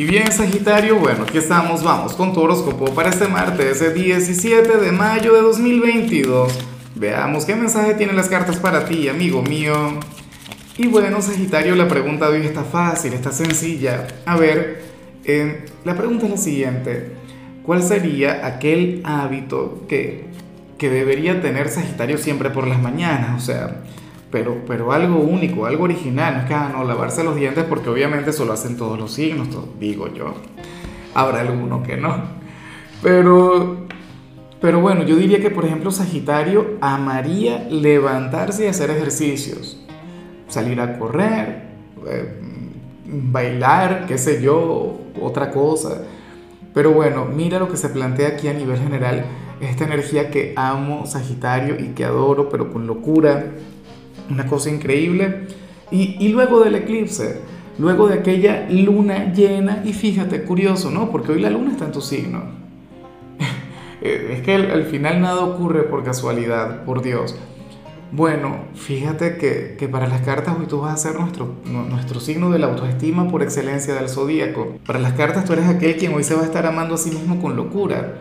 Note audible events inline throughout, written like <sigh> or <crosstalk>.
Y bien, Sagitario, bueno, aquí estamos, vamos con tu horóscopo para este martes, ese 17 de mayo de 2022. Veamos qué mensaje tienen las cartas para ti, amigo mío. Y bueno, Sagitario, la pregunta de hoy está fácil, está sencilla. A ver, eh, la pregunta es la siguiente. ¿Cuál sería aquel hábito que, que debería tener Sagitario siempre por las mañanas? O sea, pero, pero algo único, algo original. No es que, ah, no, lavarse los dientes porque obviamente eso lo hacen todos los signos, digo yo. Habrá alguno que no. Pero, pero bueno, yo diría que por ejemplo Sagitario amaría levantarse y hacer ejercicios. Salir a correr, eh, bailar, qué sé yo, otra cosa. Pero bueno, mira lo que se plantea aquí a nivel general. Esta energía que amo, Sagitario, y que adoro, pero con locura una cosa increíble. Y, y, luego del eclipse, luego de aquella luna llena, y fíjate, curioso, ¿no? Porque hoy la luna está en tu signo. <laughs> es que al, final nada ocurre por casualidad, por Dios. Bueno, fíjate que, que, para las cartas hoy tú vas a ser nuestro, nuestro signo de la autoestima por excelencia del zodíaco. Para las cartas tú eres aquel quien hoy se va a estar amando a sí mismo con locura.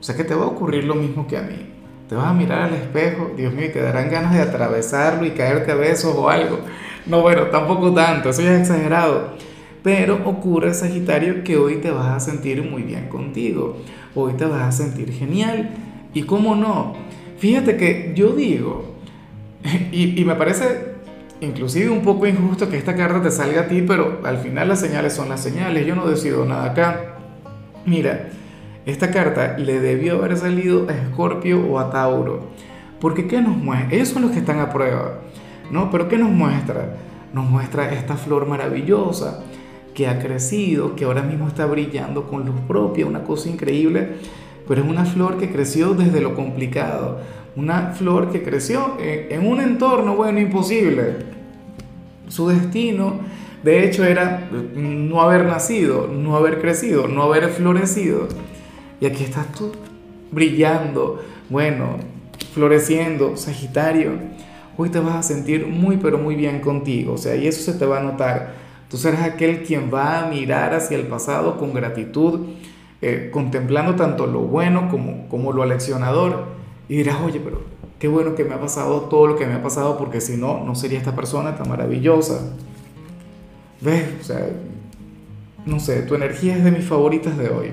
O sea que te va a ocurrir lo mismo que a mí te vas a mirar al espejo, Dios mío, y te darán ganas de atravesarlo y caerte a besos o algo. No, bueno, tampoco tanto, eso ya es exagerado. Pero ocurre, Sagitario, que hoy te vas a sentir muy bien contigo. Hoy te vas a sentir genial. ¿Y cómo no? Fíjate que yo digo, <laughs> y, y me parece inclusive un poco injusto que esta carta te salga a ti, pero al final las señales son las señales. Yo no decido nada acá. Mira, esta carta le debió haber salido a Escorpio o a Tauro. Porque ¿qué nos muestra? Ellos son los que están a prueba. ¿no? Pero ¿qué nos muestra? Nos muestra esta flor maravillosa que ha crecido, que ahora mismo está brillando con luz propia, una cosa increíble. Pero es una flor que creció desde lo complicado. Una flor que creció en, un entorno, bueno, imposible. Su destino, de hecho, era no haber nacido, no haber crecido, no haber florecido. Y aquí estás tú, brillando, bueno, floreciendo, Sagitario. Hoy te vas a sentir muy, pero muy bien contigo. O sea, y eso se te va a notar. Tú serás aquel quien va a mirar hacia el pasado con gratitud, eh, contemplando tanto lo bueno como, como lo aleccionador. Y dirás, oye, pero qué bueno que me ha pasado todo lo que me ha pasado, porque si no, no sería esta persona tan maravillosa. ¿Ves? O sea, no sé, tu energía es de mis favoritas de hoy.